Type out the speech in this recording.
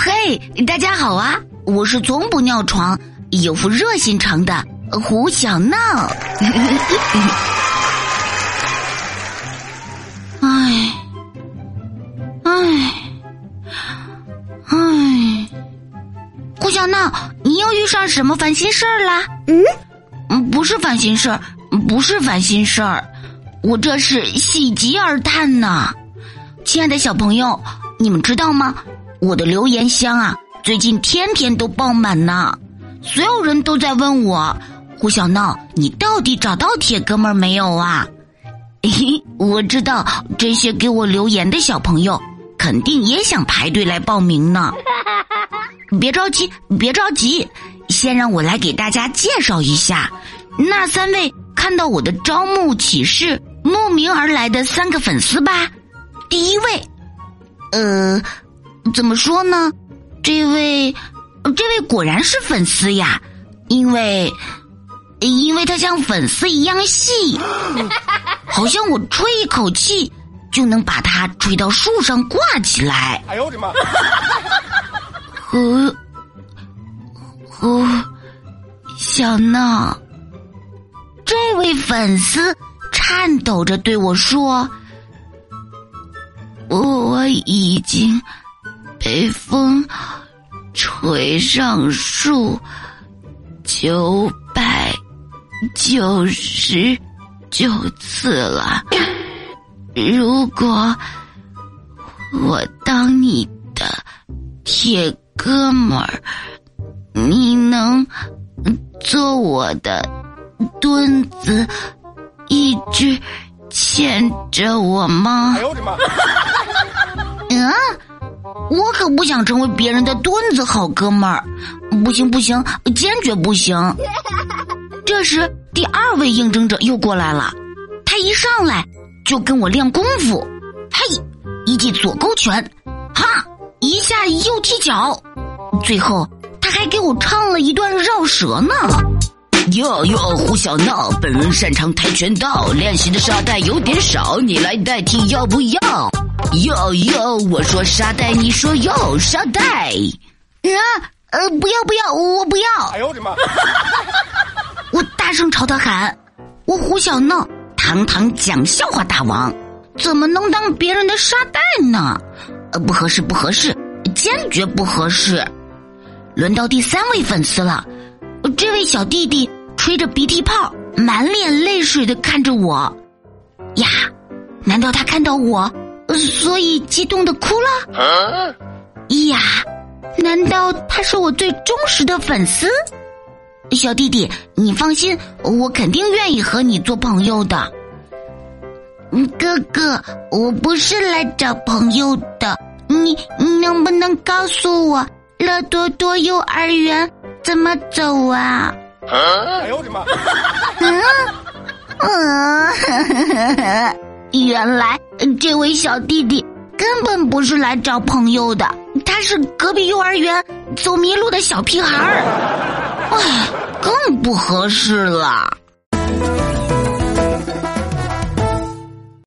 嘿，大家好啊！我是从不尿床、有副热心肠的胡小闹。唉，唉，唉，胡小闹，你又遇上什么烦心事儿啦？嗯，不是烦心事儿，不是烦心事儿，我这是喜极而叹呐。亲爱的小朋友，你们知道吗？我的留言箱啊，最近天天都爆满呢。所有人都在问我，胡小闹，你到底找到铁哥们没有啊？嘿，我知道这些给我留言的小朋友，肯定也想排队来报名呢。别着急，别着急，先让我来给大家介绍一下那三位看到我的招募启事慕名而来的三个粉丝吧。第一位，呃，怎么说呢？这位，这位果然是粉丝呀，因为，因为他像粉丝一样细，好像我吹一口气就能把它吹到树上挂起来。哎呦我的妈！和和小闹，这位粉丝颤抖着对我说。我已经被风吹上树九百九十九次了。如果我当你的铁哥们儿，你能做我的墩子，一直牵着我吗？哎呦我的妈！嗯，我可不想成为别人的墩子，好哥们儿，不行不行，坚决不行。这时，第二位应征者又过来了，他一上来就跟我练功夫，嘿，一记左勾拳，哈，一下右踢脚，最后他还给我唱了一段绕舌呢。哟哟，胡小闹，本人擅长跆拳道，练习的沙袋有点少，你来代替要不要？哟哟，我说沙袋，你说哟沙袋。啊，呃，不要不要，我不要。哎呦我的妈！我大声朝他喊：“我胡小闹，堂堂讲笑话大王，怎么能当别人的沙袋呢？呃，不合适，不合适，坚决不合适。”轮到第三位粉丝了，这位小弟弟。吹着鼻涕泡，满脸泪水的看着我，呀，难道他看到我，所以激动的哭了？呀，难道他是我最忠实的粉丝？小弟弟，你放心，我肯定愿意和你做朋友的。哥哥，我不是来找朋友的，你你能不能告诉我乐多多幼儿园怎么走啊？哎呦我的妈！嗯，原来这位小弟弟根本不是来找朋友的，他是隔壁幼儿园走迷路的小屁孩儿，哎，更不合适了。